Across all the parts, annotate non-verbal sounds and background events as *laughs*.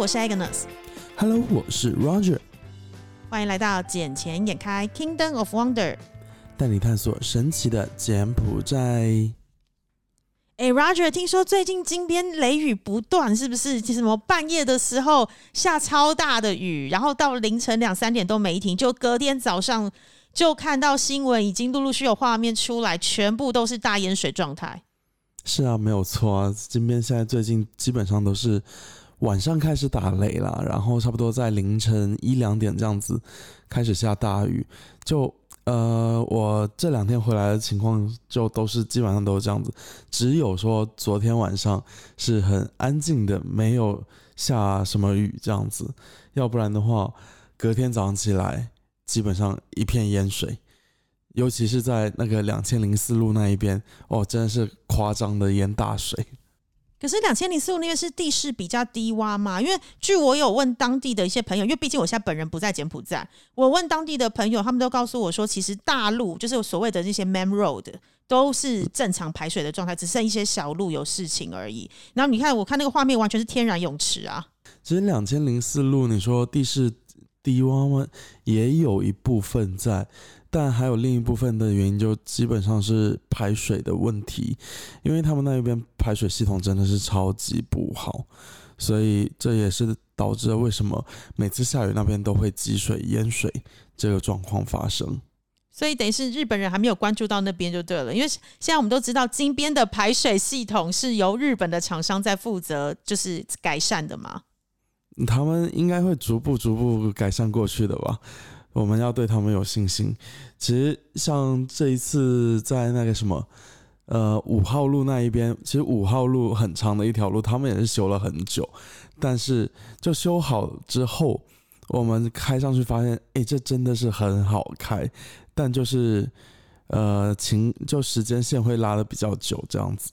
我是 Agnes。Hello，我是 Roger。欢迎来到《捡钱眼开 Kingdom of Wonder》，带你探索神奇的柬埔寨。哎，Roger，听说最近金边雷雨不断，是不是？什么半夜的时候下超大的雨，然后到凌晨两三点都没停，就隔天早上就看到新闻，已经陆陆续有画面出来，全部都是大淹水状态。是啊，没有错啊。金边现在最近基本上都是晚上开始打雷了，然后差不多在凌晨一两点这样子开始下大雨，就。呃，我这两天回来的情况就都是基本上都是这样子，只有说昨天晚上是很安静的，没有下什么雨这样子，要不然的话，隔天早上起来基本上一片淹水，尤其是在那个两千零四路那一边，哦，真的是夸张的淹大水。可是两千零四路那边是地势比较低洼嘛？因为据我有问当地的一些朋友，因为毕竟我现在本人不在柬埔寨，我问当地的朋友，他们都告诉我说，其实大路就是所谓的那些 main road 都是正常排水的状态，只剩一些小路有事情而已。然后你看，我看那个画面完全是天然泳池啊。其实两千零四路，你说地势低洼吗？也有一部分在。但还有另一部分的原因，就基本上是排水的问题，因为他们那边排水系统真的是超级不好，所以这也是导致了为什么每次下雨那边都会积水淹水这个状况发生。所以等于是日本人还没有关注到那边就对了，因为现在我们都知道金边的排水系统是由日本的厂商在负责，就是改善的嘛。他们应该会逐步逐步改善过去的吧。我们要对他们有信心。其实像这一次在那个什么，呃，五号路那一边，其实五号路很长的一条路，他们也是修了很久。但是就修好之后，我们开上去发现，哎，这真的是很好开。但就是，呃，情就时间线会拉的比较久，这样子。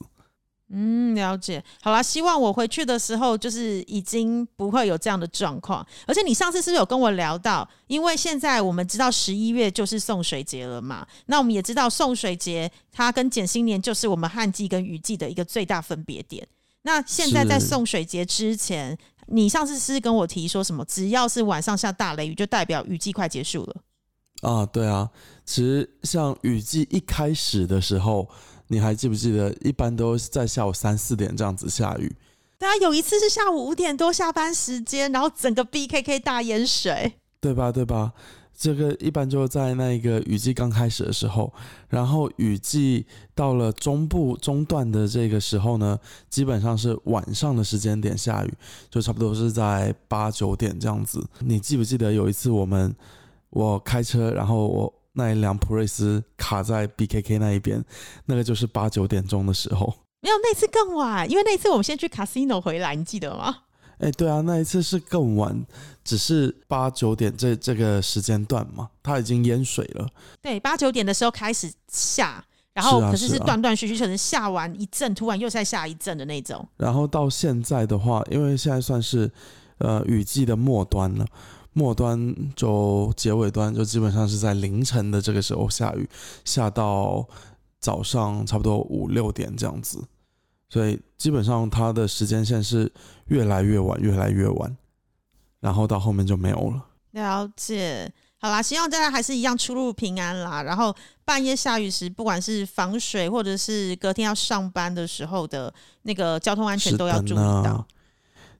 嗯，了解。好啦，希望我回去的时候就是已经不会有这样的状况。而且你上次是不是有跟我聊到？因为现在我们知道十一月就是送水节了嘛，那我们也知道送水节它跟减新年就是我们旱季跟雨季的一个最大分别点。那现在在送水节之前，你上次是跟我提说什么？只要是晚上下大雷雨，就代表雨季快结束了。啊，对啊。其实像雨季一开始的时候。你还记不记得，一般都是在下午三四点这样子下雨。对啊，有一次是下午五点多下班时间，然后整个 BKK 大淹水，对吧？对吧？这个一般就在那个雨季刚开始的时候，然后雨季到了中部中段的这个时候呢，基本上是晚上的时间点下雨，就差不多是在八九点这样子。你记不记得有一次我们我开车，然后我。那一辆普锐斯卡在 BKK 那一边，那个就是八九点钟的时候。没有，那次更晚，因为那次我们先去 casino 回来，你记得吗？哎，对啊，那一次是更晚，只是八九点这这个时间段嘛，它已经淹水了。对，八九点的时候开始下，然后可是是断断续续，可能下完一阵，突然又再下一阵的那种。然后到现在的话，因为现在算是呃雨季的末端了。末端就结尾端就基本上是在凌晨的这个时候下雨，下到早上差不多五六点这样子，所以基本上它的时间线是越来越晚，越来越晚，然后到后面就没有了。了解，好啦，希望大家还是一样出入平安啦。然后半夜下雨时，不管是防水或者是隔天要上班的时候的那个交通安全都要注意到。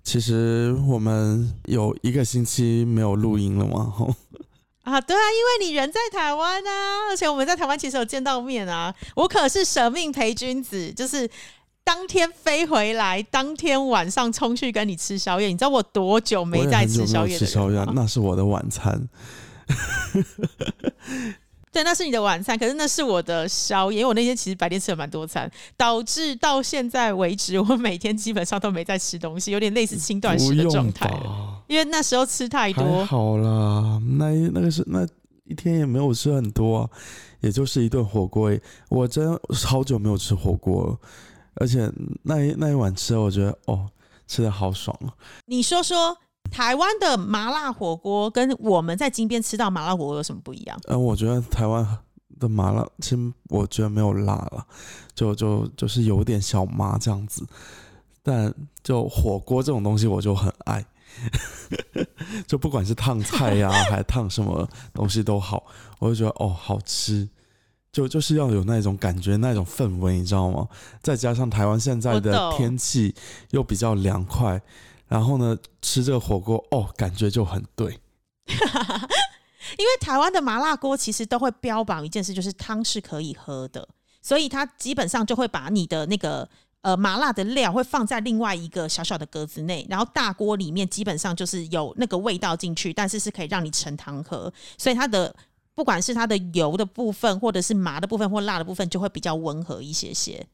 其实我们有一个星期没有录音了嘛，吼啊，对啊，因为你人在台湾啊，而且我们在台湾其实有见到面啊，我可是舍命陪君子，就是当天飞回来，当天晚上冲去跟你吃宵夜，你知道我多久没在吃宵夜？吃宵夜，那是我的晚餐。*laughs* 对，那是你的晚餐，可是那是我的宵夜。因为我那天其实白天吃了蛮多餐，导致到现在为止，我每天基本上都没在吃东西，有点类似轻断食的状态。因为那时候吃太多。好啦，那那个是那一天也没有吃很多，也就是一顿火锅。我真好久没有吃火锅了，而且那一那一碗吃，我觉得哦，吃的好爽啊！你说说。台湾的麻辣火锅跟我们在金边吃到麻辣火锅有什么不一样？嗯，我觉得台湾的麻辣，其实我觉得没有辣了，就就就是有点小麻这样子。但就火锅这种东西，我就很爱。*laughs* 就不管是烫菜呀，*laughs* 还烫什么东西都好，我就觉得哦好吃，就就是要有那种感觉，那种氛围，你知道吗？再加上台湾现在的天气又比较凉快，然后呢吃这个火锅哦，感觉就很对。*laughs* 因为台湾的麻辣锅其实都会标榜一件事，就是汤是可以喝的，所以它基本上就会把你的那个呃麻辣的料会放在另外一个小小的格子内，然后大锅里面基本上就是有那个味道进去，但是是可以让你盛汤喝，所以它的不管是它的油的部分，或者是麻的部分或辣的部分，就会比较温和一些些。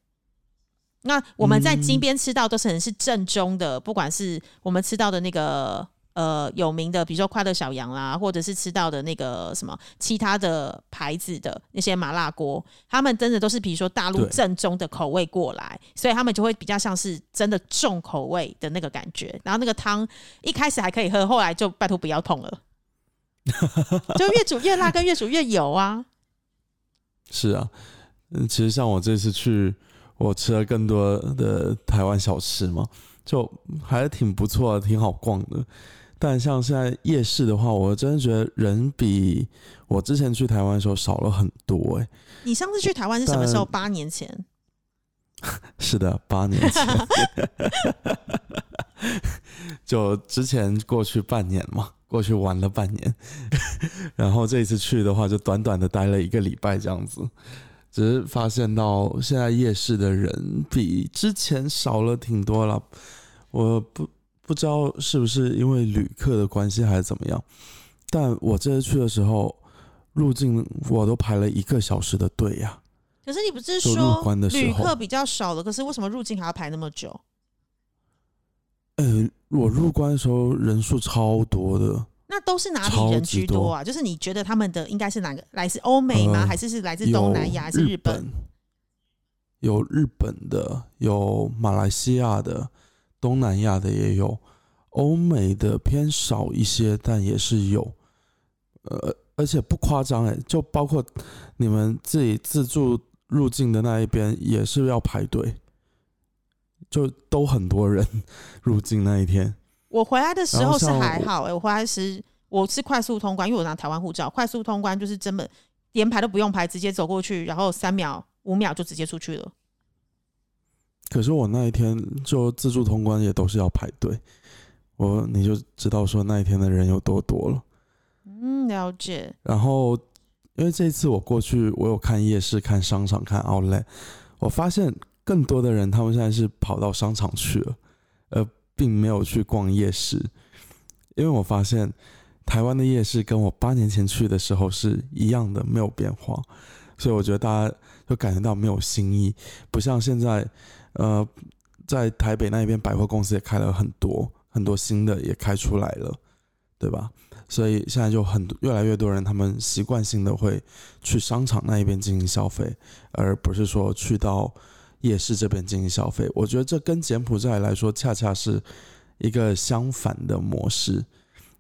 那我们在金边吃到都是很是正宗的，不管是我们吃到的那个呃有名的，比如说快乐小羊啦，或者是吃到的那个什么其他的牌子的那些麻辣锅，他们真的都是比如说大陆正宗的口味过来，所以他们就会比较像是真的重口味的那个感觉。然后那个汤一开始还可以喝，后来就拜托不要痛了，*laughs* 就越煮越辣，跟越煮越油啊。是啊，嗯，其实像我这次去，我吃了更多的台湾小吃嘛，就还挺不错的，挺好逛的。但像现在夜市的话，我真的觉得人比我之前去台湾的时候少了很多、欸。你上次去台湾是什么时候？八年前。*laughs* 是的，八年前，*laughs* 就之前过去半年嘛，过去玩了半年，*laughs* 然后这一次去的话，就短短的待了一个礼拜这样子。只是发现到现在夜市的人比之前少了挺多了，我不不知道是不是因为旅客的关系还是怎么样，但我这次去的时候，入境我都排了一个小时的队呀、可是你不是说旅客比较少了，可是为什么入境还要排那么久？呃，我入关的时候人数超多的，那都是哪里超人居多啊？就是你觉得他们的应该是哪个？来自欧美吗？呃还是是来自东南亚？还是日本？有日本的，有马来西亚的，东南亚的也有，欧美的偏少一些，但也是有。呃，而且不夸张哎，就包括你们自己自助入境的那一边也是要排队，就都很多人 *laughs* 入境那一天。我回来的时候是还好哎、我回来时我是快速通关，因为我拿台湾护照，快速通关就是真的连排都不用排，直接走过去，然后三秒、五秒就直接出去了。可是我那一天就自助通关也都是要排队，我你就知道说那一天的人有多多了。嗯，了解。然后因为这一次我过去，我有看夜市、看商场、看 Outlet，我发现更多的人他们现在是跑到商场去了，而并没有去逛夜市。因为我发现台湾的夜市跟我八年前去的时候是一样的，没有变化，所以我觉得大家就感觉到没有新意，不像现在，呃，在台北那边百货公司也开了很多，很多新的也开出来了，对吧？所以现在就很越来越多人，他们习惯性的会去商场那一边进行消费，而不是说去到夜市这边进行消费。我觉得这跟柬埔寨来说，恰恰是一个相反的模式。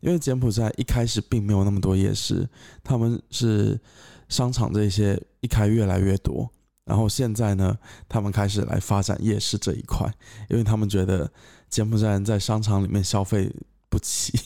因为柬埔寨一开始并没有那么多夜市，他们是商场这些一开越来越多，然后现在呢，他们开始来发展夜市这一块，因为他们觉得柬埔寨人在商场里面消费不起。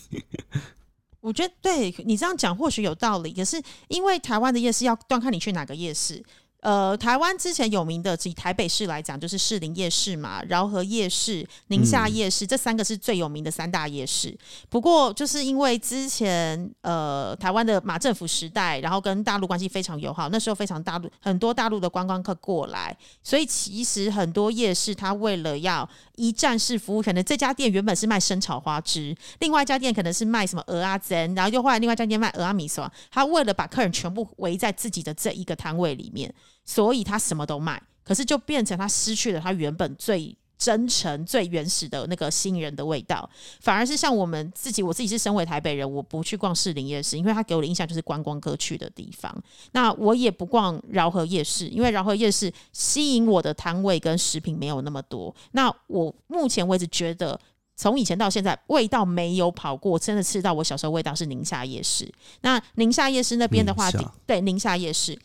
我觉得对你这样讲或许有道理，可是因为台湾的夜市要端看你去哪个夜市。呃，台湾之前有名的，以台北市来讲，就是士林夜市嘛、饶河夜市、宁夏夜市、这三个是最有名的三大夜市。不过，就是因为之前呃台湾的马政府时代，然后跟大陆关系非常友好，那时候非常大陆很多大陆的观光客过来，所以其实很多夜市它为了要一站式服务，可能这家店原本是卖生炒花枝，另外一家店可能是卖什么鹅啊煎，然后又后来另外一家店卖鹅啊米索，他为了把客人全部围在自己的这一个摊位里面，所以他什么都卖，可是就变成他失去了他原本最。真诚、最原始的那个吸引人的味道，反而是像我们自己，我自己是身为台北人，我不去逛士林夜市，因为他给我的印象就是观光客去的地方。那我也不逛饶河夜市，因为饶河夜市吸引我的摊位跟食品没有那么多。那我目前为止觉得。从以前到现在，味道没有跑过，真的吃到我小时候味道是宁夏夜市。那宁夏夜市那边的话，对宁夏夜市，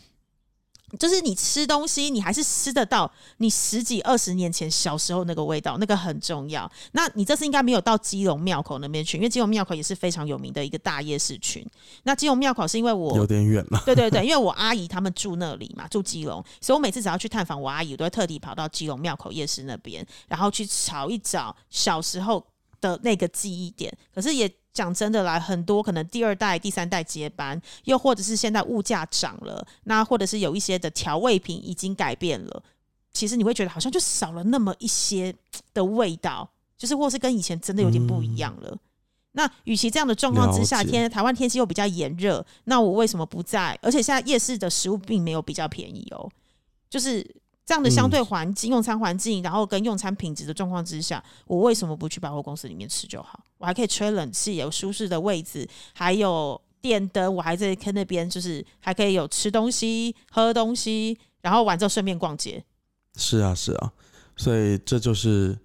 就是你吃东西，你还是吃得到你十几二十年前小时候那个味道，那个很重要。那你这次应该没有到基隆庙口那边去，因为基隆庙口也是非常有名的一个大夜市群。那基隆庙口是因为我有点远了，对对对，因为我阿姨他们住那里嘛，住基隆，所以我每次只要去探访我阿姨，我都会特地跑到基隆庙口夜市那边，然后去找一找小时候的那个记忆点。可是也。讲真的啦，很多可能第二代、第三代接班，又或者是现在物价涨了，那或者是有一些的调味品已经改变了，其实你会觉得好像就少了那么一些的味道，就是或是跟以前真的有点不一样了。那与其这样的状况之下，天台湾天气又比较炎热，那我为什么不在？而且现在夜市的食物并没有比较便宜哦，就是。这样的相对环境、用餐环境，然后跟用餐品质的状况之下，我为什么不去百货公司里面吃就好？我还可以吹冷气，有舒适的位置，还有电灯，我还在坑那边，就是还可以有吃东西、喝东西，然后完之后顺便逛街。是啊，是啊，所以这就是。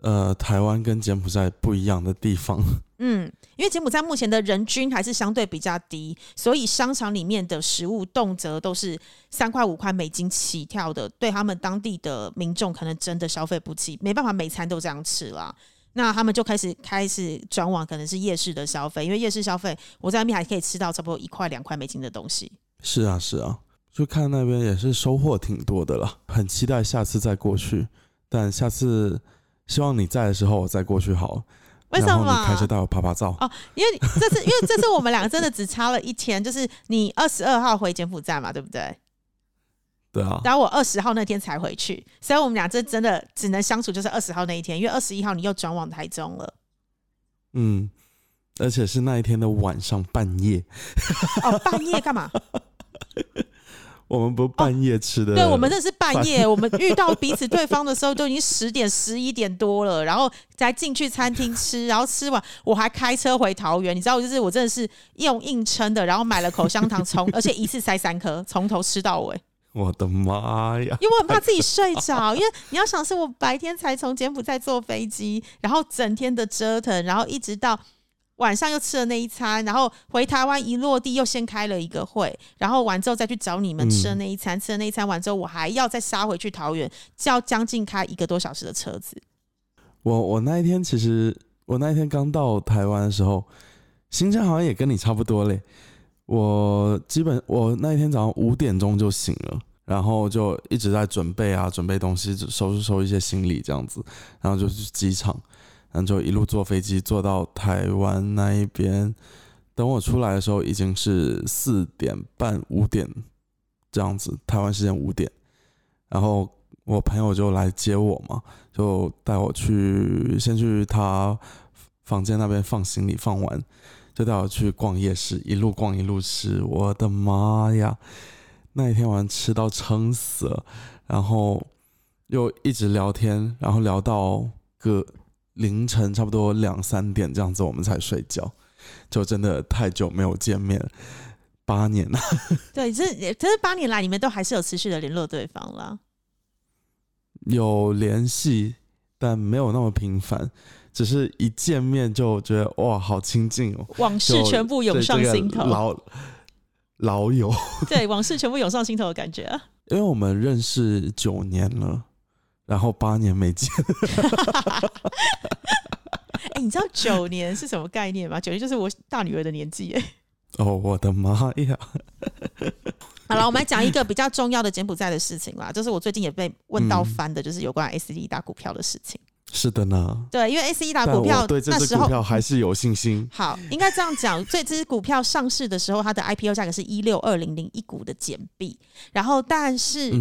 呃，台湾跟柬埔寨不一样的地方，嗯，因为柬埔寨目前的人均还是相对比较低，所以商场里面的食物动辄都是三块五块美金起跳的，对他们当地的民众可能真的消费不起，没办法每餐都这样吃啦。那他们就开始开始转往可能是夜市的消费，因为夜市消费我在那边还可以吃到差不多一块两块美金的东西。是啊，是啊，就看那边也是收获挺多的了，很期待下次再过去，但下次。希望你在的时候我再过去好了，为什么？你开车带我拍拍照哦，因为这次因为这次我们两个真的只差了一天，就是你二十二号回柬埔寨嘛，对不对？对啊。然后我二十号那天才回去，所以我们俩这真的只能相处就是二十号那一天，因为二十一号你又转往台中了。嗯，而且是那一天的晚上半夜。哦，半夜干嘛？*laughs* 我们不半夜吃的，对，我们这是半夜。我们遇到彼此对方的时候，都已经十点、十一点多了，然后再进去餐厅吃，然后吃完我还开车回桃园。你知道，就是我真的是用硬撑的，然后买了口香糖，从 *laughs* 而且一次塞三颗，从头吃到尾。我的妈呀！因为我很怕自己睡着，因为你要想，是我白天才从柬埔寨坐飞机，然后整天的折腾，然后一直到。晚上又吃了那一餐，然后回台湾一落地又先开了一个会，然后完之后再去找你们吃的那一餐，吃了那一餐完之后，我还要再杀回去桃园，要将近开一个多小时的车子。我我那一天其实我那一天刚到台湾的时候，行程好像也跟你差不多嘞。我基本我那一天早上五点钟就醒了，然后就一直在准备啊，准备东西，收拾收一些行李这样子，然后就去机场。然后就一路坐飞机坐到台湾那一边，等我出来的时候已经是四点半五点这样子，台湾时间五点。然后我朋友就来接我嘛，就带我去先去他房间那边放行李，放完就带我去逛夜市，一路逛一路吃。我的妈呀，那一天晚上吃到撑死了，然后又一直聊天，然后聊到个。凌晨差不多两三点这样子，我们才睡觉，就真的太久没有见面，八年了。*laughs* 对，这这八年来，你们都还是有持续的联络对方了。有联系，但没有那么频繁，只是一见面就觉得哇，好亲近哦，往事全部涌上心头，老老友。对，往事全部涌上心头的感觉啊。*laughs* 因为我们认识九年了。然后八年没见，*laughs* 哎，你知道九年是什么概念吗？九年就是我大女儿的年纪，哎。*laughs* 哦，我的妈呀！*laughs* 好了，我们来讲一个比较重要的柬埔寨的事情啦，就是我最近也被问到翻的，就是有关 S D 打股票的事情。是的呢，对，因为 S E 打股票对那时候还是有信心。好，应该这样讲，这支股票上市的时候，它的 I P O 价格是一六二零零一股的减币，然后但是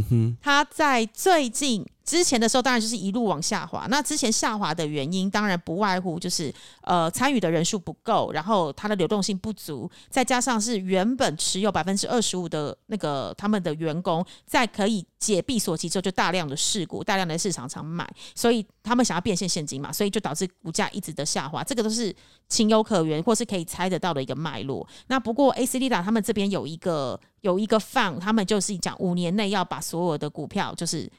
它在最近。之前的时候，当然就是一路往下滑。那之前下滑的原因，当然不外乎就是呃参与的人数不够，然后它的流动性不足，再加上是原本持有百分之二十五的那个他们的员工，在可以解闭锁期之后，就大量的事故，大量的市场上买，所以他们想要变现现金嘛，所以就导致股价一直的下滑。这个都是情有可原，或是可以猜得到的一个脉络。那不过 A C D 达他们这边有一个有一个 fund，他们就是讲五年内要把所有的股票就是。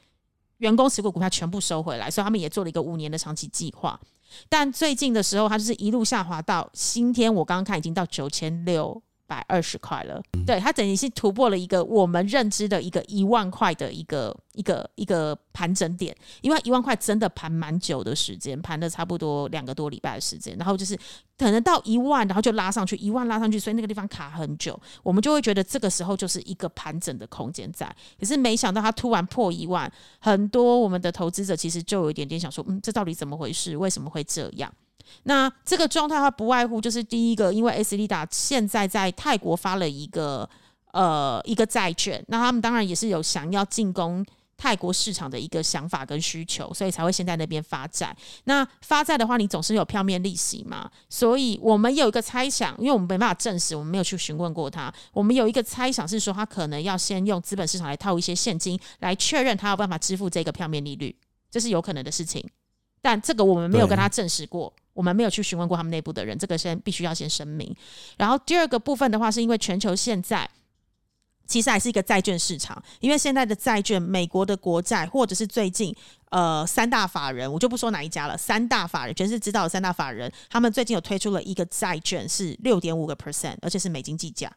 员工持股股票全部收回来，所以他们也做了一个五年的长期计划。但最近的时候，它就是一路下滑到今天，我刚刚看已经到九千六百二十块了。对，它等于是突破了一个我们认知的一个一万块的一个一个一个盘整点，因为一万块真的盘蛮久的时间，盘了差不多两个多礼拜的时间，然后就是可能到一万，然后就拉上去，一万拉上去，所以那个地方卡很久，我们就会觉得这个时候就是一个盘整的空间在。可是没想到它突然破一万，很多我们的投资者其实就有一点点想说，嗯，这到底怎么回事？为什么会这样？那这个状态它不外乎就是第一个，因为 S 利达现在在泰国发了一个呃一个债券，那他们当然也是有想要进攻泰国市场的一个想法跟需求，所以才会先在那边发债。那发债的话，你总是有票面利息嘛，所以我们有一个猜想，因为我们没办法证实，我们没有去询问过他，我们有一个猜想是说，他可能要先用资本市场来套一些现金，来确认他有办法支付这个票面利率，这是有可能的事情。但这个我们没有跟他证实过，我们没有去询问过他们内部的人，这个先必须要先声明。然后第二个部分的话，是因为全球现在其实还是一个债券市场，因为现在的债券，美国的国债或者是最近呃三大法人，我就不说哪一家了，三大法人全是知道的三大法人，他们最近有推出了一个债券是六点五个 percent，而且是美金计价，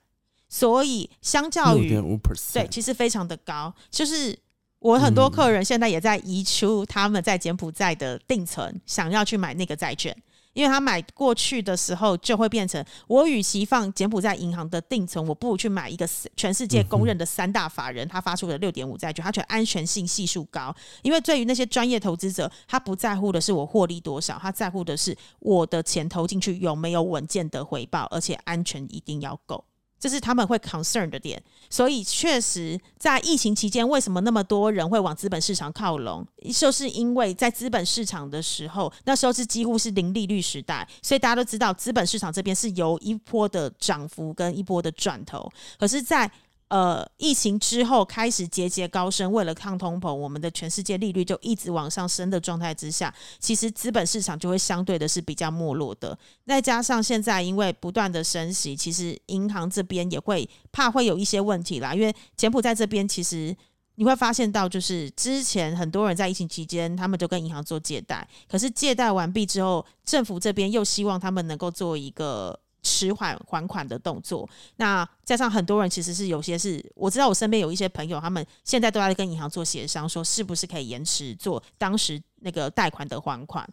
所以相较于六点五 percent，对，其实非常的高，就是。我很多客人现在也在移出他们在柬埔寨的定存，想要去买那个债券，因为他买过去的时候就会变成，我与其放柬埔寨银行的定存，我不如去买一个全世界公认的三大法人他发出的六点五债券，它全安全性系数高。因为对于那些专业投资者，他不在乎的是我获利多少，他在乎的是我的钱投进去有没有稳健的回报，而且安全一定要够。这是他们会 concern 的点，所以确实在疫情期间，为什么那么多人会往资本市场靠拢？就是因为在资本市场的时候，那时候是几乎是零利率时代，所以大家都知道资本市场这边是由一波的涨幅跟一波的转头。可是，在呃，疫情之后开始节节高升，为了抗通膨，我们的全世界利率就一直往上升的状态之下，其实资本市场就会相对的是比较没落的。再加上现在因为不断的升息，其实银行这边也会怕会有一些问题啦。因为柬埔寨这边其实你会发现到，就是之前很多人在疫情期间，他们就跟银行做借贷，可是借贷完毕之后，政府这边又希望他们能够做一个。迟缓还款的动作，那加上很多人其实是有些是，我知道我身边有一些朋友，他们现在都在跟银行做协商，说是不是可以延迟做当时那个贷款的还款。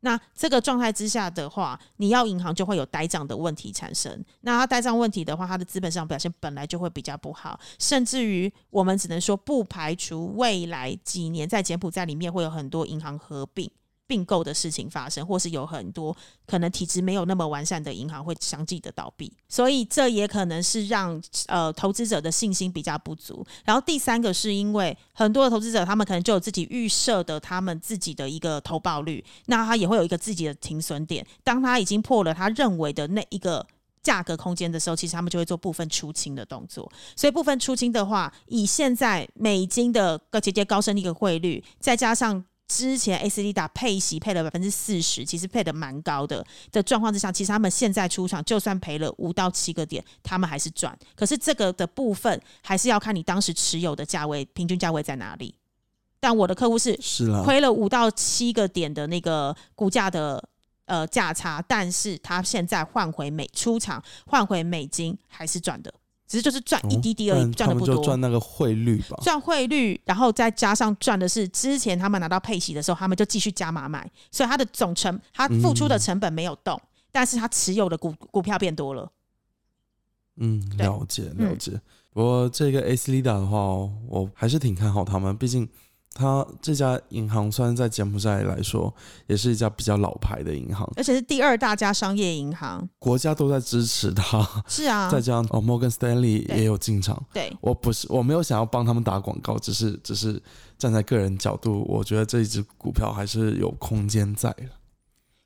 那这个状态之下的话，你要银行就会有呆账的问题产生。那它呆账问题的话，它的资本上表现本来就会比较不好，甚至于我们只能说不排除未来几年在柬埔寨里面会有很多银行合并。并购的事情发生，或是有很多可能体质没有那么完善的银行会相继的倒闭，所以这也可能是让呃投资者的信心比较不足。然后第三个是因为很多的投资者他们可能就有自己预设的他们自己的一个投报率，那他也会有一个自己的停损点。当他已经破了他认为的那一个价格空间的时候，其实他们就会做部分出清的动作。所以部分出清的话，以现在美金的个节节高升的一个汇率，再加上。之前 A C D 打配息配了百分之四十，其实配的蛮高的的状况之下，其实他们现在出场就算赔了五到七个点，他们还是赚。可是这个的部分还是要看你当时持有的价位，平均价位在哪里。但我的客户是是啦亏了五到七个点的那个股价的呃价差，但是他现在换回美出场换回美金还是赚的。只是就是赚一滴滴而已，赚的不多。赚那个汇率吧，赚汇率，然后再加上赚的是之前他们拿到配息的时候，他们就继续加码买，所以他的总成，他付出的成本没有动，但是他持有的股股票变多了。嗯，了解了解。不过这个 A C Lida 的话，我还是挺看好他们，毕竟。他这家银行虽然在柬埔寨来说，也是一家比较老牌的银行，而且是第二大家商业银行，国家都在支持他。是啊，*laughs* 再加上哦，Morgan Stanley 也有进场。对，我不是我没有想要帮他们打广告，只是只是站在个人角度，我觉得这一只股票还是有空间在的。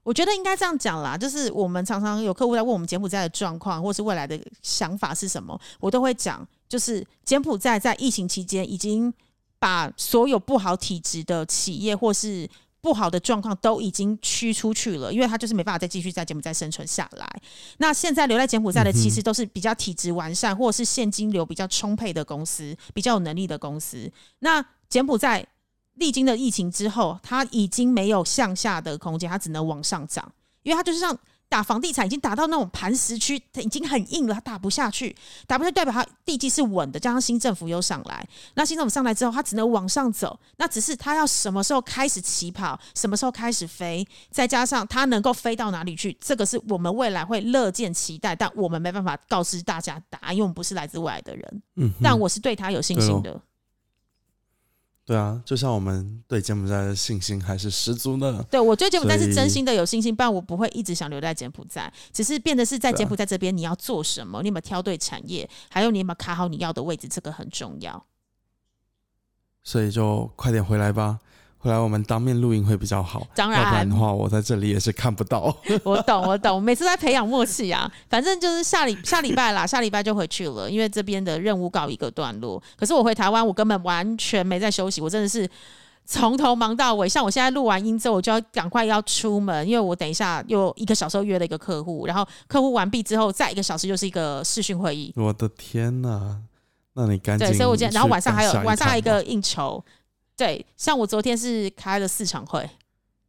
我觉得应该这样讲啦，就是我们常常有客户在问我们柬埔寨的状况，或是未来的想法是什么，我都会讲，就是柬埔寨在疫情期间已经。把所有不好体质的企业或是不好的状况都已经驱出去了，因为他就是没办法再继续在柬埔寨生存下来。那现在留在柬埔寨的，其实都是比较体质完善，或者是现金流比较充沛的公司，比较有能力的公司。那柬埔寨历经了疫情之后，它已经没有向下的空间，它只能往上涨，因为它就是像。打房地产已经打到那种磐石区，它已经很硬了，它打不下去，打不下去代表它地基是稳的，加上新政府又上来，那新政府上来之后，它只能往上走，那只是它要什么时候开始起跑，什么时候开始飞，再加上它能够飞到哪里去，这个是我们未来会乐见期待，但我们没办法告知大家答案，因为我们不是来自未来的人，嗯，但我是对它有信心的。对啊，就像我们对柬埔寨的信心还是十足的。对我对柬埔寨是真心的有信心，不然我不会一直想留在柬埔寨。只是变得是在柬埔寨这边，你要做什么？你有没有挑对产业？还有你有没有卡好你要的位置？这个很重要。所以就快点回来吧，回来我们当面录音会比较好。当要不然然的，话，我在这里也是看不到。*laughs* 我懂，我懂。我每次在培养默契啊，反正就是下礼下礼拜啦，下礼拜就回去了，因为这边的任务告一个段落。可是我回台湾，我根本完全没在休息，我真的是从头忙到尾。像我现在录完音之后，我就要赶快要出门，因为我等一下又一个小时后约了一个客户，然后客户完毕之后，再一个小时就是一个视讯会议。我的天哪！那你赶紧对，所以我今天，然后晚上还有晚上还有一个应酬。对，像我昨天是开了四场会，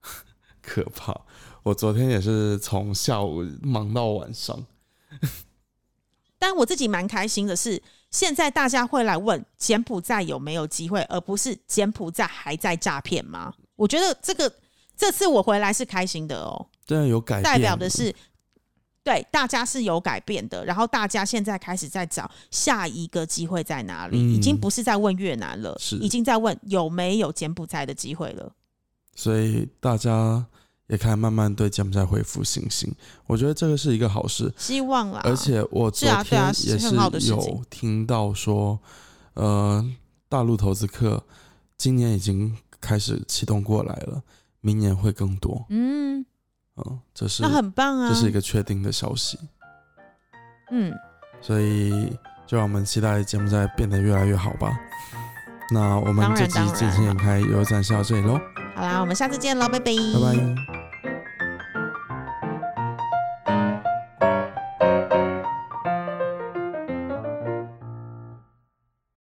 *laughs* 可怕。我昨天也是从下午忙到晚上。*laughs* 但我自己蛮开心的是，现在大家会来问柬埔寨有没有机会，而不是柬埔寨还在诈骗吗？我觉得这个这次我回来是开心的哦，真的有改变，代表的是对大家是有改变的，然后大家现在开始在找下一个机会在哪里，嗯已经不是在问越南了，是已经在问有没有柬埔寨的机会了。所以大家也开始慢慢对柬埔寨恢复信心。我觉得这个是一个好事，希望啦，而且我昨天也是很好的事情有听到说，呃，大陆投资客今年已经开始启动过来了，明年会更多。嗯，嗯，这是那很棒啊，这是一个确定的消息，嗯，所以就让我们期待节目在变得越来越好吧。那我们这集当然尽情眼开又暂时到这里喽，好啦，我们下次见喽，拜拜，拜拜。